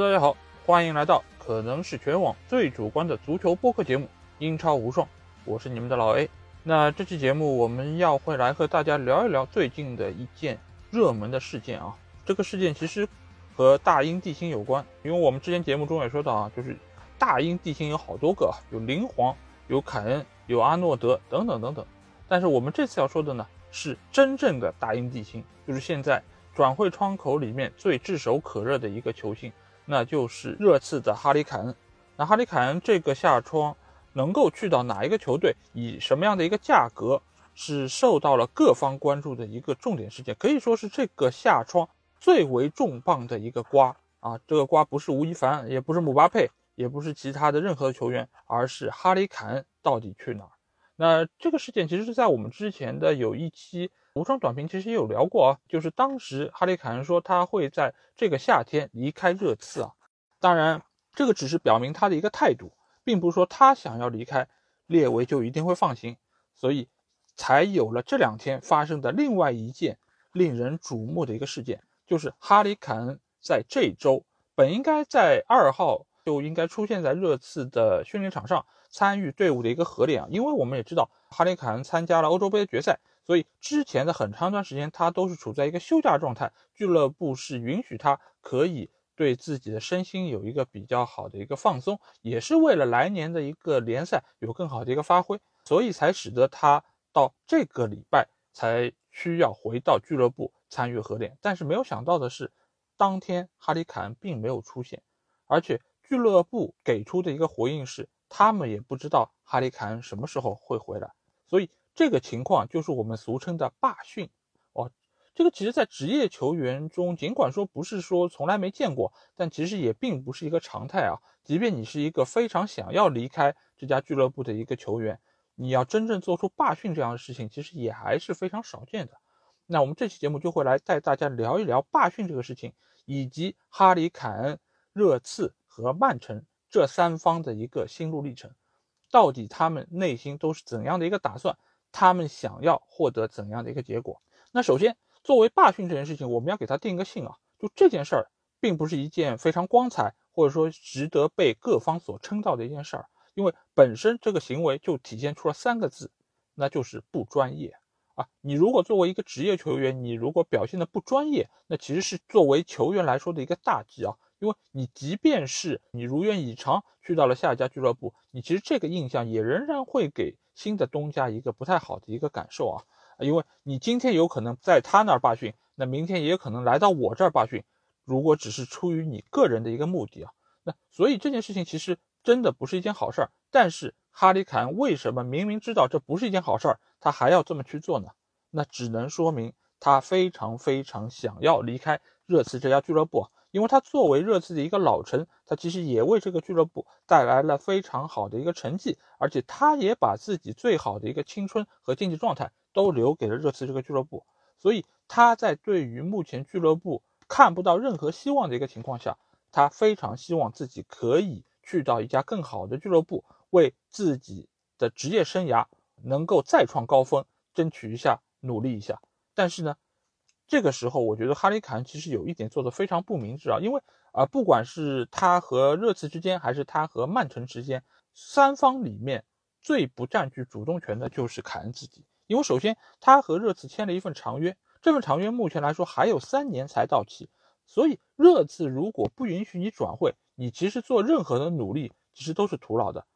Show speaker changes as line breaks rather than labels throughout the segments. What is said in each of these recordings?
大家好，欢迎来到可能是全网最主观的足球播客节目《英超无双》，我是你们的老 A。那这期节目我们要会来和大家聊一聊最近的一件热门的事件啊。这个事件其实和大英帝星有关，因为我们之前节目中也说到啊，就是大英帝星有好多个，有林皇、有凯恩、有阿诺德等等等等。但是我们这次要说的呢，是真正的大英帝星，就是现在转会窗口里面最炙手可热的一个球星，那就是热刺的哈里凯恩。那哈里凯恩这个下窗能够去到哪一个球队，以什么样的一个价格，是受到了各方关注的一个重点事件，可以说是这个下窗最为重磅的一个瓜啊！这个瓜不是吴亦凡，也不是姆巴佩，也不是其他的任何球员，而是哈里凯恩到底去哪儿？那这个事件其实是在我们之前的有一期无双短评，其实也有聊过啊。就是当时哈里凯恩说他会在这个夏天离开热刺啊，当然这个只是表明他的一个态度，并不是说他想要离开列维就一定会放行，所以才有了这两天发生的另外一件令人瞩目的一个事件，就是哈里凯恩在这周本应该在二号就应该出现在热刺的训练场上。参与队伍的一个合练啊，因为我们也知道哈里凯恩参加了欧洲杯的决赛，所以之前的很长一段时间他都是处在一个休假状态，俱乐部是允许他可以对自己的身心有一个比较好的一个放松，也是为了来年的一个联赛有更好的一个发挥，所以才使得他到这个礼拜才需要回到俱乐部参与合练。但是没有想到的是，当天哈里凯恩并没有出现，而且俱乐部给出的一个回应是。他们也不知道哈里凯恩什么时候会回来，所以这个情况就是我们俗称的罢训。哦，这个其实，在职业球员中，尽管说不是说从来没见过，但其实也并不是一个常态啊。即便你是一个非常想要离开这家俱乐部的一个球员，你要真正做出罢训这样的事情，其实也还是非常少见的。那我们这期节目就会来带大家聊一聊罢训这个事情，以及哈里凯恩、热刺和曼城。这三方的一个心路历程，到底他们内心都是怎样的一个打算？他们想要获得怎样的一个结果？那首先，作为罢训这件事情，我们要给他定一个性啊。就这件事儿，并不是一件非常光彩，或者说值得被各方所称道的一件事儿，因为本身这个行为就体现出了三个字，那就是不专业啊。你如果作为一个职业球员，你如果表现的不专业，那其实是作为球员来说的一个大忌啊。因为你即便是你如愿以偿去到了下一家俱乐部，你其实这个印象也仍然会给新的东家一个不太好的一个感受啊。因为你今天有可能在他那儿罢训，那明天也有可能来到我这儿罢训。如果只是出于你个人的一个目的啊，那所以这件事情其实真的不是一件好事儿。但是哈里凯恩为什么明明知道这不是一件好事儿，他还要这么去做呢？那只能说明他非常非常想要离开热刺这家俱乐部。因为他作为热刺的一个老臣，他其实也为这个俱乐部带来了非常好的一个成绩，而且他也把自己最好的一个青春和竞技状态都留给了热刺这个俱乐部，所以他在对于目前俱乐部看不到任何希望的一个情况下，他非常希望自己可以去到一家更好的俱乐部，为自己的职业生涯能够再创高峰争取一下，努力一下。但是呢？这个时候，我觉得哈里凯恩其实有一点做的非常不明智啊，因为啊，不管是他和热刺之间，还是他和曼城之间，三方里面最不占据主动权的就是凯恩自己。因为首先他和热刺签了一份长约，这份长约目前来说还有三年才到期，所以热刺如果不允许你转会，你其实做任何的努力其实都是徒劳的。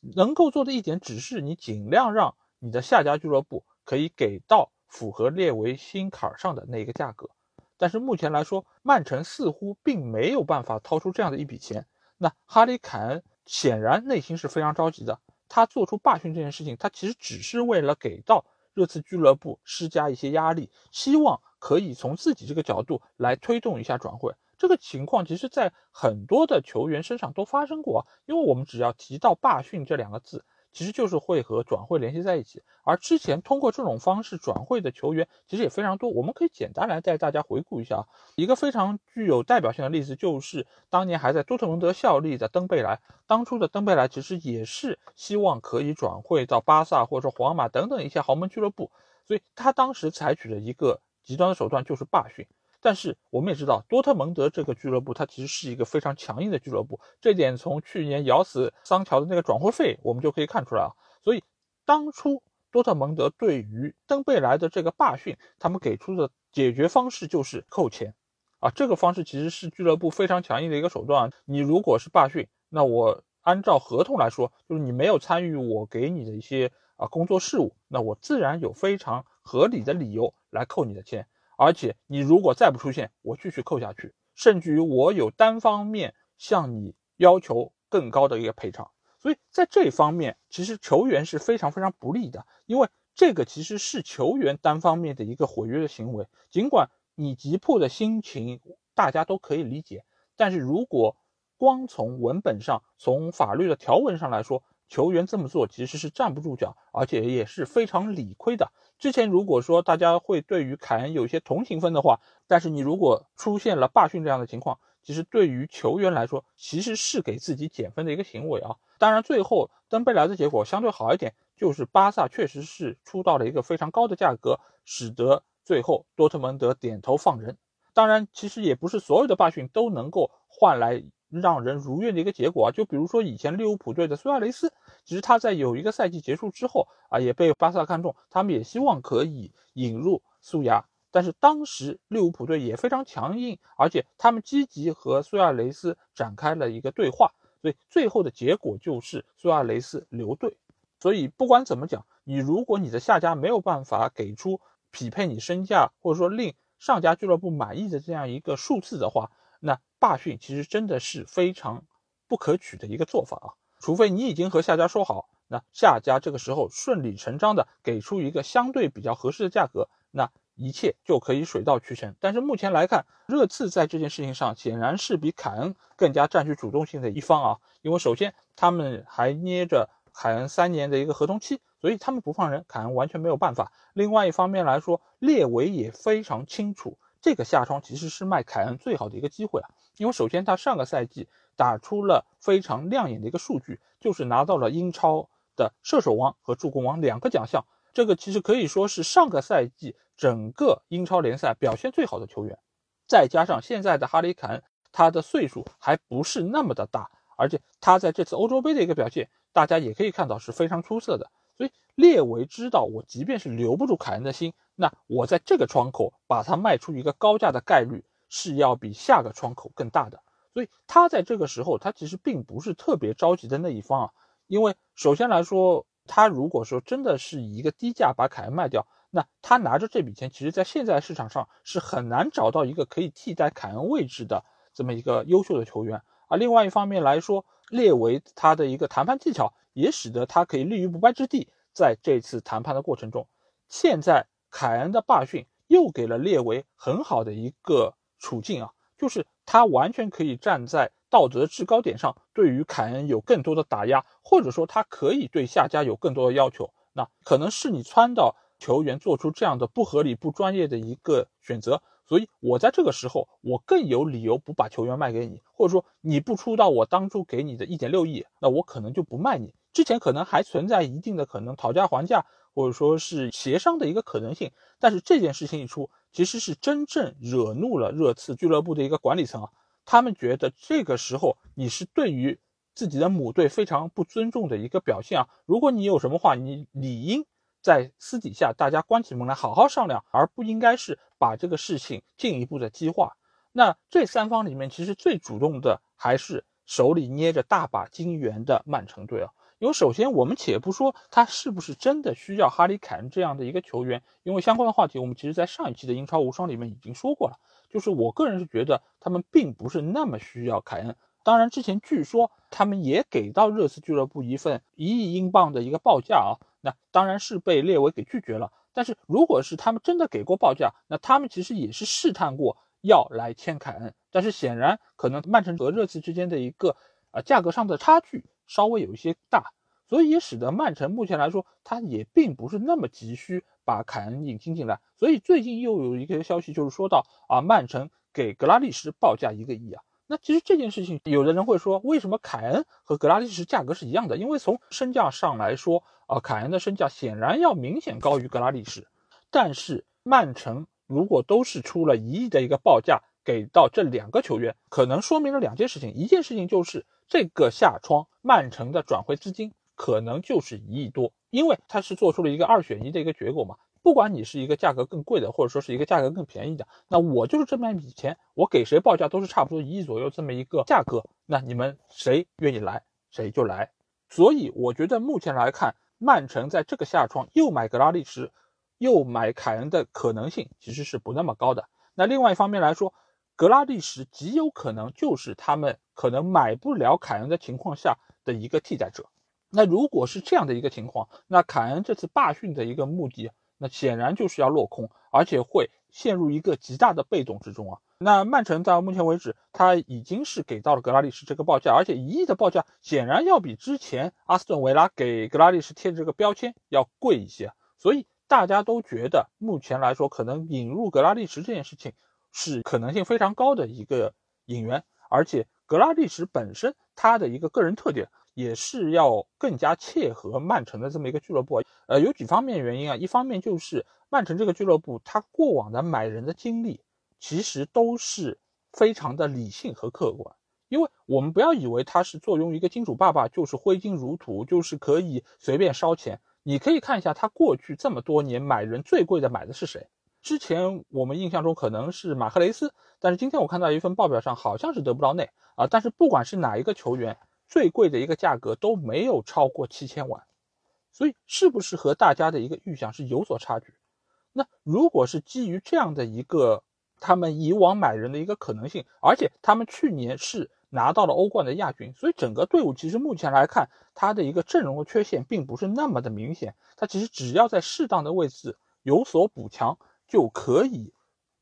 能够做的一点只是你尽量让你的下家俱乐部可以给到。符合列为心坎上的那个价格，但是目前来说，曼城似乎并没有办法掏出这样的一笔钱。那哈里凯恩显然内心是非常着急的。他做出罢训这件事情，他其实只是为了给到热刺俱乐部施加一些压力，希望可以从自己这个角度来推动一下转会。这个情况其实，在很多的球员身上都发生过。因为我们只要提到罢训这两个字。其实就是会和转会联系在一起，而之前通过这种方式转会的球员其实也非常多。我们可以简单来带大家回顾一下啊，一个非常具有代表性的例子就是当年还在多特蒙德效力的登贝莱。当初的登贝莱其实也是希望可以转会到巴萨或者说皇马等等一些豪门俱乐部，所以他当时采取了一个极端的手段，就是罢训。但是我们也知道，多特蒙德这个俱乐部它其实是一个非常强硬的俱乐部，这点从去年咬死桑乔的那个转会费我们就可以看出来啊。所以当初多特蒙德对于登贝莱的这个罢训，他们给出的解决方式就是扣钱啊。这个方式其实是俱乐部非常强硬的一个手段。你如果是罢训，那我按照合同来说，就是你没有参与我给你的一些啊工作事务，那我自然有非常合理的理由来扣你的钱。而且你如果再不出现，我继续扣下去，甚至于我有单方面向你要求更高的一个赔偿。所以在这方面，其实球员是非常非常不利的，因为这个其实是球员单方面的一个毁约的行为。尽管你急迫的心情大家都可以理解，但是如果光从文本上、从法律的条文上来说，球员这么做其实是站不住脚，而且也是非常理亏的。之前如果说大家会对于凯恩有一些同情分的话，但是你如果出现了罢训这样的情况，其实对于球员来说，其实是给自己减分的一个行为啊。当然，最后登贝莱的结果相对好一点，就是巴萨确实是出到了一个非常高的价格，使得最后多特蒙德点头放人。当然，其实也不是所有的罢训都能够换来。让人如愿的一个结果啊，就比如说以前利物浦队的苏亚雷斯，其实他在有一个赛季结束之后啊，也被巴萨看中，他们也希望可以引入苏亚，但是当时利物浦队也非常强硬，而且他们积极和苏亚雷斯展开了一个对话，所以最后的结果就是苏亚雷斯留队。所以不管怎么讲，你如果你的下家没有办法给出匹配你身价或者说令上家俱乐部满意的这样一个数字的话，那罢训其实真的是非常不可取的一个做法啊！除非你已经和下家说好，那下家这个时候顺理成章的给出一个相对比较合适的价格，那一切就可以水到渠成。但是目前来看，热刺在这件事情上显然是比凯恩更加占据主动性的一方啊！因为首先他们还捏着凯恩三年的一个合同期，所以他们不放人，凯恩完全没有办法。另外一方面来说，列维也非常清楚。这个下窗其实是卖凯恩最好的一个机会啊，因为首先他上个赛季打出了非常亮眼的一个数据，就是拿到了英超的射手王和助攻王两个奖项，这个其实可以说是上个赛季整个英超联赛表现最好的球员。再加上现在的哈里凯恩，他的岁数还不是那么的大，而且他在这次欧洲杯的一个表现，大家也可以看到是非常出色的。所以列维知道，我即便是留不住凯恩的心。那我在这个窗口把它卖出一个高价的概率是要比下个窗口更大的，所以他在这个时候他其实并不是特别着急的那一方啊，因为首先来说，他如果说真的是以一个低价把凯恩卖掉，那他拿着这笔钱，其实在现在市场上是很难找到一个可以替代凯恩位置的这么一个优秀的球员啊。另外一方面来说，列维他的一个谈判技巧也使得他可以立于不败之地，在这次谈判的过程中，现在。凯恩的罢训又给了列维很好的一个处境啊，就是他完全可以站在道德制高点上，对于凯恩有更多的打压，或者说他可以对下家有更多的要求。那可能是你撺到球员做出这样的不合理、不专业的一个选择，所以我在这个时候我更有理由不把球员卖给你，或者说你不出到我当初给你的一点六亿，那我可能就不卖你。之前可能还存在一定的可能讨价还价。或者说是协商的一个可能性，但是这件事情一出，其实是真正惹怒了热刺俱乐部的一个管理层啊。他们觉得这个时候你是对于自己的母队非常不尊重的一个表现啊。如果你有什么话，你理应在私底下大家关起门来好好商量，而不应该是把这个事情进一步的激化。那这三方里面，其实最主动的还是手里捏着大把金元的曼城队啊。因为首先，我们且不说他是不是真的需要哈里凯恩这样的一个球员，因为相关的话题我们其实在上一期的英超无双里面已经说过了。就是我个人是觉得他们并不是那么需要凯恩。当然，之前据说他们也给到热刺俱乐部一份一亿英镑的一个报价啊，那当然是被列维给拒绝了。但是如果是他们真的给过报价，那他们其实也是试探过要来签凯恩。但是显然，可能曼城和热刺之间的一个呃价格上的差距。稍微有一些大，所以也使得曼城目前来说，他也并不是那么急需把凯恩引进进来。所以最近又有一个消息，就是说到啊，曼城给格拉利什报价一个亿啊。那其实这件事情，有的人会说，为什么凯恩和格拉利什价格是一样的？因为从身价上来说啊，凯恩的身价显然要明显高于格拉利什。但是曼城如果都是出了一亿的一个报价给到这两个球员，可能说明了两件事情，一件事情就是这个夏窗曼城的转会资金可能就是一亿多，因为他是做出了一个二选一的一个结果嘛。不管你是一个价格更贵的，或者说是一个价格更便宜的，那我就是这么一笔钱，我给谁报价都是差不多一亿左右这么一个价格，那你们谁愿意来谁就来。所以我觉得目前来看，曼城在这个夏窗又买格拉利什，又买凯恩的可能性其实是不那么高的。那另外一方面来说，格拉利什极有可能就是他们可能买不了凯恩的情况下的一个替代者。那如果是这样的一个情况，那凯恩这次罢训的一个目的。那显然就是要落空，而且会陷入一个极大的被动之中啊。那曼城到目前为止，他已经是给到了格拉利什这个报价，而且一亿的报价显然要比之前阿斯顿维拉给格拉利什贴的这个标签要贵一些，所以大家都觉得目前来说，可能引入格拉利什这件事情是可能性非常高的一个引援，而且格拉利什本身他的一个个人特点。也是要更加切合曼城的这么一个俱乐部，呃，有几方面原因啊。一方面就是曼城这个俱乐部，他过往的买人的经历其实都是非常的理性和客观。因为我们不要以为他是坐拥一个金主爸爸，就是挥金如土，就是可以随便烧钱。你可以看一下他过去这么多年买人最贵的买的是谁？之前我们印象中可能是马克雷斯，但是今天我看到一份报表上好像是德布劳内啊。但是不管是哪一个球员。最贵的一个价格都没有超过七千万，所以是不是和大家的一个预想是有所差距？那如果是基于这样的一个他们以往买人的一个可能性，而且他们去年是拿到了欧冠的亚军，所以整个队伍其实目前来看，他的一个阵容的缺陷并不是那么的明显，他其实只要在适当的位置有所补强，就可以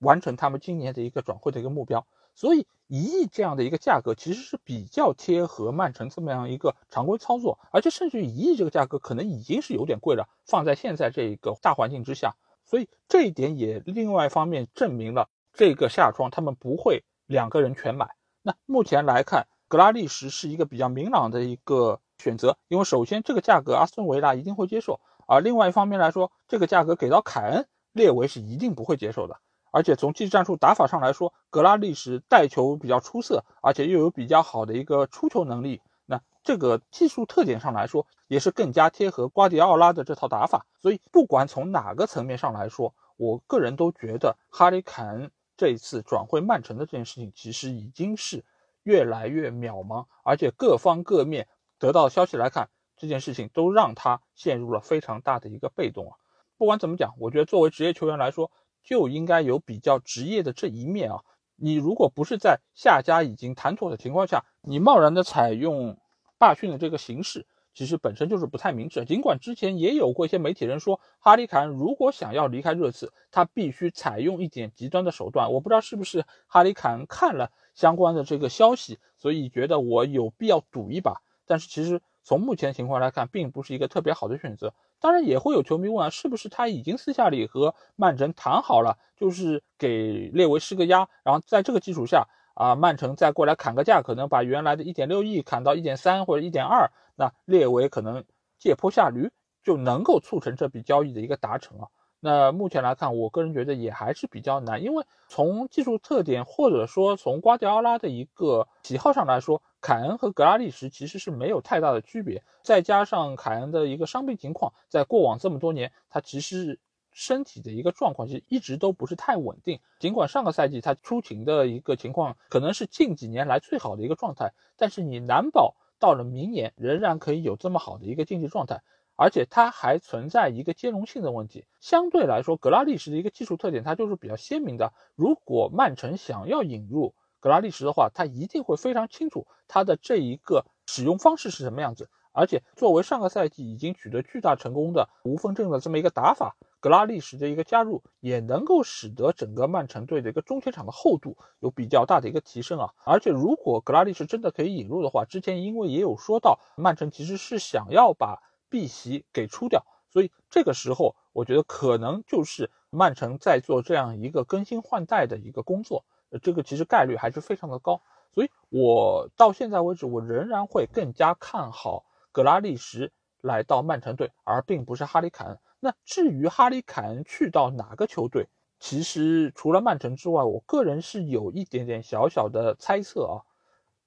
完成他们今年的一个转会的一个目标。所以一亿这样的一个价格其实是比较贴合曼城这么样一个常规操作，而且甚至于一亿这个价格可能已经是有点贵了，放在现在这一个大环境之下，所以这一点也另外一方面证明了这个夏窗他们不会两个人全买。那目前来看，格拉利什是一个比较明朗的一个选择，因为首先这个价格阿斯顿维拉一定会接受，而另外一方面来说，这个价格给到凯恩，列维是一定不会接受的。而且从技战术打法上来说，格拉利什带球比较出色，而且又有比较好的一个出球能力。那这个技术特点上来说，也是更加贴合瓜迪奥拉的这套打法。所以，不管从哪个层面上来说，我个人都觉得哈里凯恩这一次转会曼城的这件事情，其实已经是越来越渺茫。而且各方各面得到消息来看，这件事情都让他陷入了非常大的一个被动啊。不管怎么讲，我觉得作为职业球员来说，就应该有比较职业的这一面啊！你如果不是在下家已经谈妥的情况下，你贸然的采用罢训的这个形式，其实本身就是不太明智。尽管之前也有过一些媒体人说，哈里凯恩如果想要离开热刺，他必须采用一点极端的手段。我不知道是不是哈里凯恩看了相关的这个消息，所以觉得我有必要赌一把。但是其实从目前情况来看，并不是一个特别好的选择。当然也会有球迷问啊，是不是他已经私下里和曼城谈好了，就是给列维施个压，然后在这个基础下啊，曼城再过来砍个价，可能把原来的一点六亿砍到一点三或者一点二，那列维可能借坡下驴，就能够促成这笔交易的一个达成啊。那目前来看，我个人觉得也还是比较难，因为从技术特点或者说从瓜迪奥拉的一个喜好上来说。凯恩和格拉利什其实是没有太大的区别，再加上凯恩的一个伤病情况，在过往这么多年，他其实身体的一个状况其实一直都不是太稳定。尽管上个赛季他出勤的一个情况可能是近几年来最好的一个状态，但是你难保到了明年仍然可以有这么好的一个竞技状态。而且它还存在一个兼容性的问题。相对来说，格拉利什的一个技术特点，它就是比较鲜明的。如果曼城想要引入，格拉利什的话，他一定会非常清楚他的这一个使用方式是什么样子。而且作为上个赛季已经取得巨大成功的无锋阵的这么一个打法，格拉利什的一个加入也能够使得整个曼城队的一个中前场的厚度有比较大的一个提升啊。而且如果格拉利什真的可以引入的话，之前因为也有说到曼城其实是想要把碧玺给出掉，所以这个时候我觉得可能就是曼城在做这样一个更新换代的一个工作。这个其实概率还是非常的高，所以我到现在为止，我仍然会更加看好格拉利什来到曼城队，而并不是哈里凯恩。那至于哈里凯恩去到哪个球队，其实除了曼城之外，我个人是有一点点小小的猜测啊。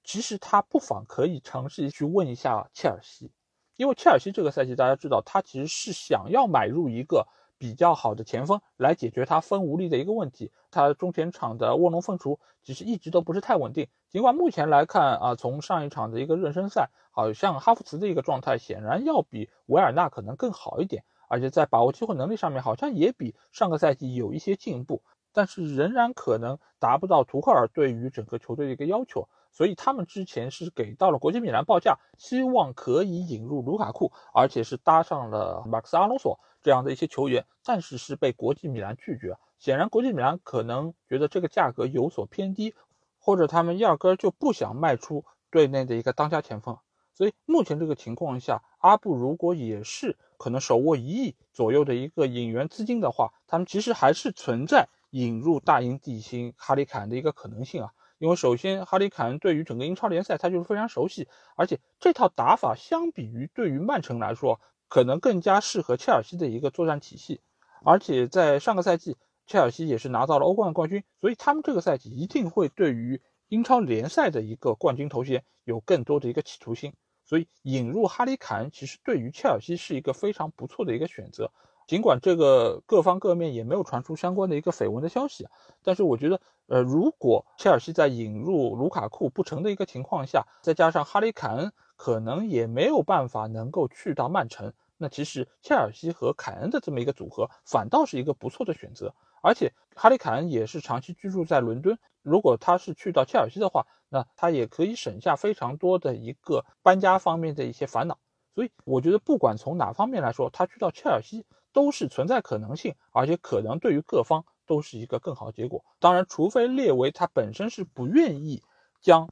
其实他不妨可以尝试去问一下切尔西，因为切尔西这个赛季大家知道，他其实是想要买入一个比较好的前锋来解决他锋无力的一个问题。他中前场的卧龙凤雏其实一直都不是太稳定，尽管目前来看啊，从上一场的一个热身赛，好像哈弗茨的一个状态显然要比维尔纳可能更好一点。而且在把握机会能力上面，好像也比上个赛季有一些进步，但是仍然可能达不到图赫尔对于整个球队的一个要求，所以他们之前是给到了国际米兰报价，希望可以引入卢卡库，而且是搭上了马克斯阿隆索这样的一些球员，但是是被国际米兰拒绝。显然，国际米兰可能觉得这个价格有所偏低，或者他们压根就不想卖出队内的一个当家前锋。所以目前这个情况下，阿布如果也是可能手握一亿左右的一个引援资金的话，他们其实还是存在引入大英帝星哈里凯恩的一个可能性啊。因为首先哈里凯恩对于整个英超联赛他就是非常熟悉，而且这套打法相比于对于曼城来说，可能更加适合切尔西的一个作战体系。而且在上个赛季，切尔西也是拿到了欧冠冠军，所以他们这个赛季一定会对于英超联赛的一个冠军头衔有更多的一个企图心。所以引入哈里凯恩其实对于切尔西是一个非常不错的一个选择，尽管这个各方各面也没有传出相关的一个绯闻的消息，但是我觉得，呃，如果切尔西在引入卢卡库不成的一个情况下，再加上哈里凯恩可能也没有办法能够去到曼城，那其实切尔西和凯恩的这么一个组合反倒是一个不错的选择，而且哈里凯恩也是长期居住在伦敦，如果他是去到切尔西的话。那他也可以省下非常多的一个搬家方面的一些烦恼，所以我觉得不管从哪方面来说，他去到切尔西都是存在可能性，而且可能对于各方都是一个更好的结果。当然，除非列维他本身是不愿意将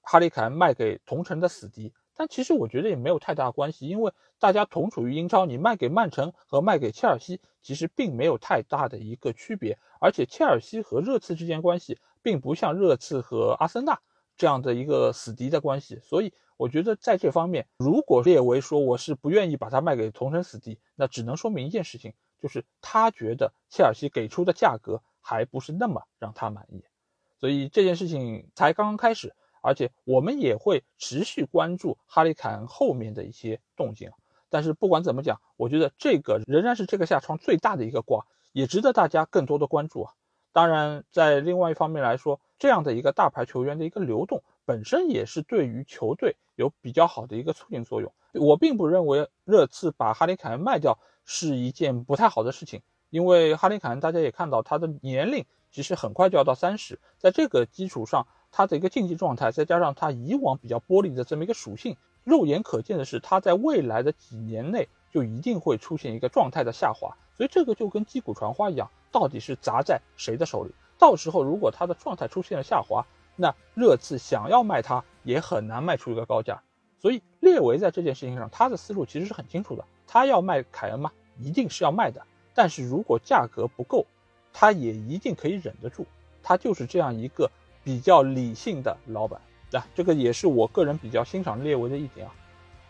哈里凯恩卖给同城的死敌，但其实我觉得也没有太大关系，因为大家同处于英超，你卖给曼城和卖给切尔西其实并没有太大的一个区别，而且切尔西和热刺之间关系并不像热刺和阿森纳。这样的一个死敌的关系，所以我觉得在这方面，如果列维说我是不愿意把它卖给同城死敌，那只能说明一件事情，就是他觉得切尔西给出的价格还不是那么让他满意。所以这件事情才刚刚开始，而且我们也会持续关注哈里凯恩后面的一些动静。但是不管怎么讲，我觉得这个仍然是这个下窗最大的一个瓜，也值得大家更多的关注啊。当然，在另外一方面来说，这样的一个大牌球员的一个流动，本身也是对于球队有比较好的一个促进作用。我并不认为热刺把哈里凯恩卖掉是一件不太好的事情，因为哈里凯恩大家也看到他的年龄其实很快就要到三十，在这个基础上，他的一个竞技状态，再加上他以往比较玻璃的这么一个属性，肉眼可见的是他在未来的几年内就一定会出现一个状态的下滑。所以这个就跟击鼓传花一样，到底是砸在谁的手里？到时候如果他的状态出现了下滑，那热刺想要卖他也很难卖出一个高价。所以列维在这件事情上，他的思路其实是很清楚的。他要卖凯恩吗？一定是要卖的。但是如果价格不够，他也一定可以忍得住。他就是这样一个比较理性的老板。那这个也是我个人比较欣赏列维的一点啊。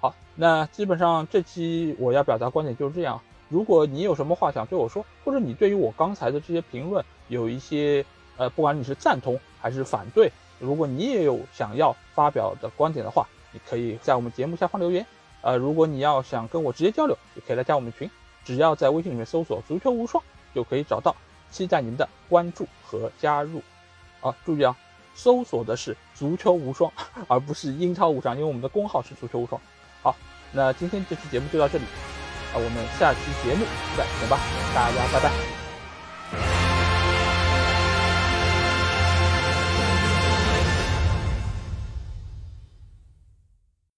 好，那基本上这期我要表达观点就是这样。如果你有什么话想对我说，或者你对于我刚才的这些评论有一些，呃，不管你是赞同还是反对，如果你也有想要发表的观点的话，你可以在我们节目下方留言。呃，如果你要想跟我直接交流，也可以来加我们群，只要在微信里面搜索“足球无双”就可以找到。期待您的关注和加入。啊，注意啊，搜索的是“足球无双”，而不是“英超无双”，因为我们的公号是“足球无双”。那今天这期节目就到这里。啊，我们下期节目再见吧，大家拜拜。